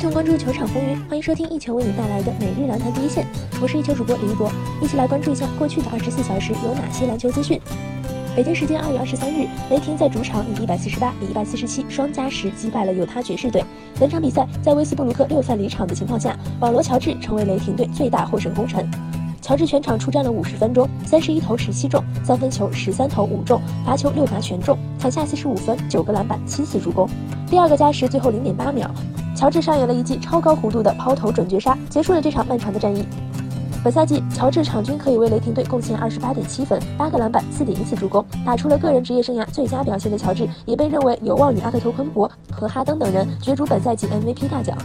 一同关注球场风云，欢迎收听一球为你带来的每日篮坛第一线。我是一球主播李博，一起来关注一下过去的二十四小时有哪些篮球资讯。北京时间二月二十三日，雷霆在主场以一百四十八比一百四十七双加时击败了犹他爵士队。本场比赛在威斯布鲁克六犯离场的情况下，保罗·乔治成为雷霆队最大获胜功臣。乔治全场出战了五十分钟，三十一投十七中，三分球十三投五中，罚球六罚全中，抢下四十五分，九个篮板，七次助攻。第二个加时最后零点八秒，乔治上演了一记超高弧度的抛投准绝杀，结束了这场漫长的战役。本赛季，乔治场均可以为雷霆队贡献二十八点七分、八个篮板、四点一次助攻，打出了个人职业生涯最佳表现的乔治，也被认为有望与阿特托昆博和哈登等人角逐本赛季 MVP 大奖。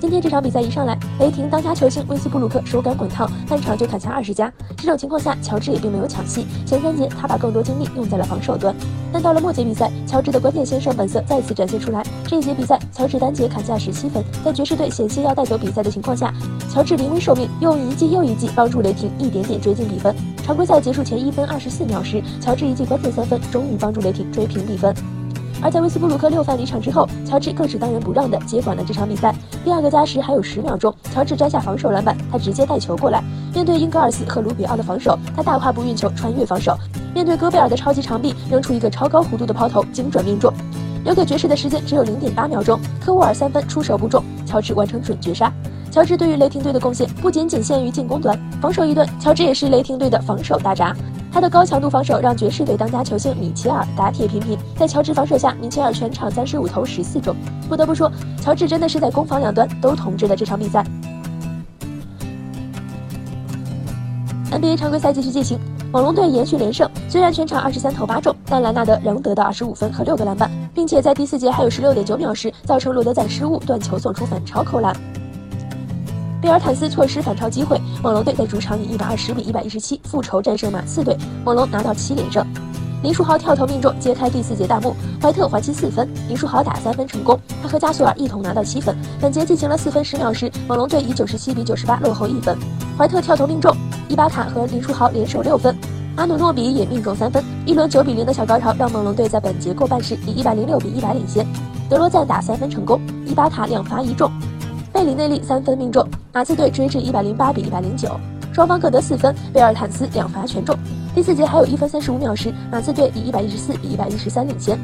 今天这场比赛一上来，雷霆当家球星威斯布鲁克手感滚烫，半场就砍下二十加。这种情况下，乔治也并没有抢戏。前三节他把更多精力用在了防守端，但到了末节比赛，乔治的关键先生本色再次展现出来。这一节比赛，乔治单节砍下十七分，在爵士队险些要带走比赛的情况下，乔治临危受命，用一记又一记帮助雷霆一点点追进比分。常规赛结束前一分二十四秒时，乔治一记关键三分，终于帮助雷霆追平比分。而在威斯布鲁克六犯离场之后，乔治更是当仁不让的接管了这场比赛。第二个加时还有十秒钟，乔治摘下防守篮板，他直接带球过来，面对英格尔斯和卢比奥的防守，他大跨步运球穿越防守，面对戈贝尔的超级长臂，扔出一个超高弧度的抛投，精准命中。留给爵士的时间只有零点八秒钟，科沃尔三分出手不中，乔治完成准绝杀。乔治对于雷霆队的贡献不仅仅限于进攻端，防守一端，乔治也是雷霆队的防守大闸。他的高强度防守让爵士队当家球星米切尔打铁频频，在乔治防守下，米切尔全场三十五投十四中。不得不说，乔治真的是在攻防两端都统治了这场比赛。NBA 常规赛继续进行，猛龙队延续连胜，虽然全场二十三投八中，但莱纳德仍得到二十五分和六个篮板，并且在第四节还有十六点九秒时造成罗德赞失误断球送出反超扣篮。贝尔坦斯错失反超机会，猛龙队在主场以一百二十比一百一十七复仇战胜马刺队，猛龙拿到七连胜。林书豪跳投命中，揭开第四节大幕。怀特还击四分，林书豪打三分成功，他和加索尔一同拿到七分。本节进行了四分十秒时，猛龙队以九十七比九十八落后一分。怀特跳投命中，伊巴卡和林书豪联手六分，阿努诺比也命中三分。一轮九比零的小高潮让猛龙队在本节过半时以一百零六比一百领先。德罗赞打三分成功，伊巴卡两罚一中。贝里内利三分命中，马刺队追至一百零八比一百零九，双方各得四分。贝尔坦斯两罚全中。第四节还有一分三十五秒时，马刺队以一百一十四比一百一十三领先。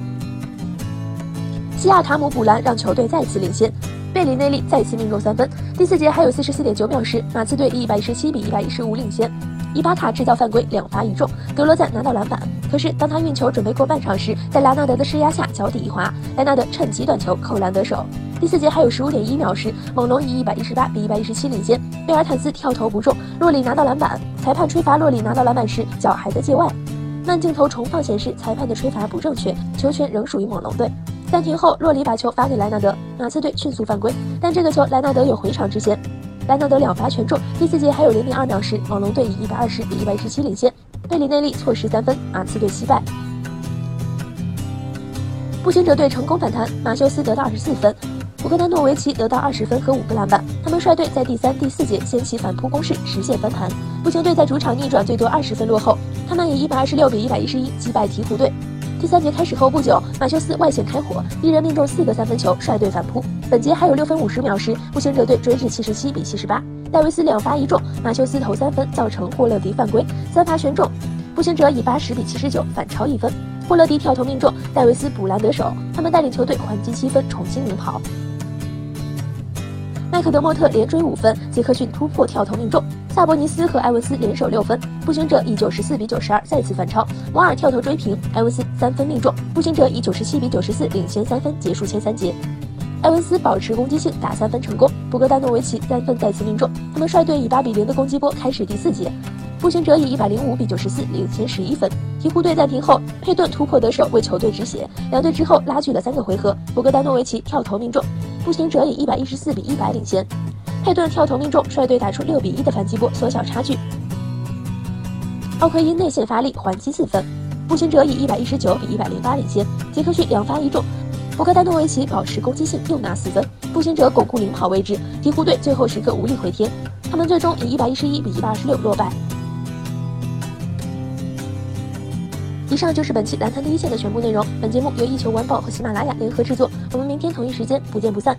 西亚卡姆补篮让球队再次领先，贝里内利再次命中三分。第四节还有四十四点九秒时，马刺队以一百一十七比一百一十五领先。伊巴卡制造犯规，两罚一中，德罗赞拿到篮板。可是当他运球准备过半场时，在莱纳德的施压下脚底一滑，莱纳德趁机断球扣篮得手。第四节还有十五点一秒时，猛龙以一百一十八比一百一十七领先。贝尔坦斯跳投不中，洛里拿到篮板。裁判吹罚洛里拿到篮板时脚还在界外。慢镜头重放显示裁判的吹罚不正确，球权仍属于猛龙队。暂停后，洛里把球发给莱纳德，马刺队迅速犯规，但这个球莱纳德有回场之嫌。莱纳德两罚全中。第四节还有零点二秒时，猛龙队以一百二十比一百一十七领先。贝里内利错失三分，马刺队惜败。步行者队成功反弹，马修斯得到二十四分。博格丹诺维奇得到二十分和五个篮板，他们率队在第三、第四节掀起反扑攻势，实现翻盘。步行队在主场逆转，最多二十分落后，他们以一百二十六比一百一十一击败鹈鹕队。第三节开始后不久，马修斯外线开火，一人命中四个三分球，率队反扑。本节还有六分五十秒时，步行者队追至七十七比七十八，戴维斯两罚一中，马修斯投三分，造成霍勒迪犯规，三罚全中，步行者以八十比七十九反超一分。霍勒迪跳投命中，戴维斯补篮得手，他们带领球队还击七分，重新领跑。麦克德莫特连追五分，杰克逊突破跳投命中，萨博尼斯和埃文斯联手六分，步行者以九十四比九十二再次反超。摩尔跳投追平，埃文斯三分命中，步行者以九十七比九十四领先三分，结束前三节。埃文斯保持攻击性，打三分成功，博格丹诺维奇三分再次命中，他们率队以八比零的攻击波开始第四节。步行者以一百零五比九十四领先十一分。鹈鹕队暂停后，佩顿突破得手为球队止血。两队之后拉锯了三个回合，博格丹诺维奇跳投命中，步行者以一百一十四比一百领先。佩顿跳投命中，率队打出六比一的反击波，缩小差距。奥奎因内线发力还击四分，步行者以一百一十九比一百零八领先。杰克逊两发一中，博格丹诺维奇保持攻击性又拿四分，步行者巩固领跑位置。鹈鹕队最后时刻无力回天，他们最终以一百一十一比一百二十六落败。以上就是本期蓝坛第一线的全部内容。本节目由一球晚报和喜马拉雅联合制作。我们明天同一时间不见不散。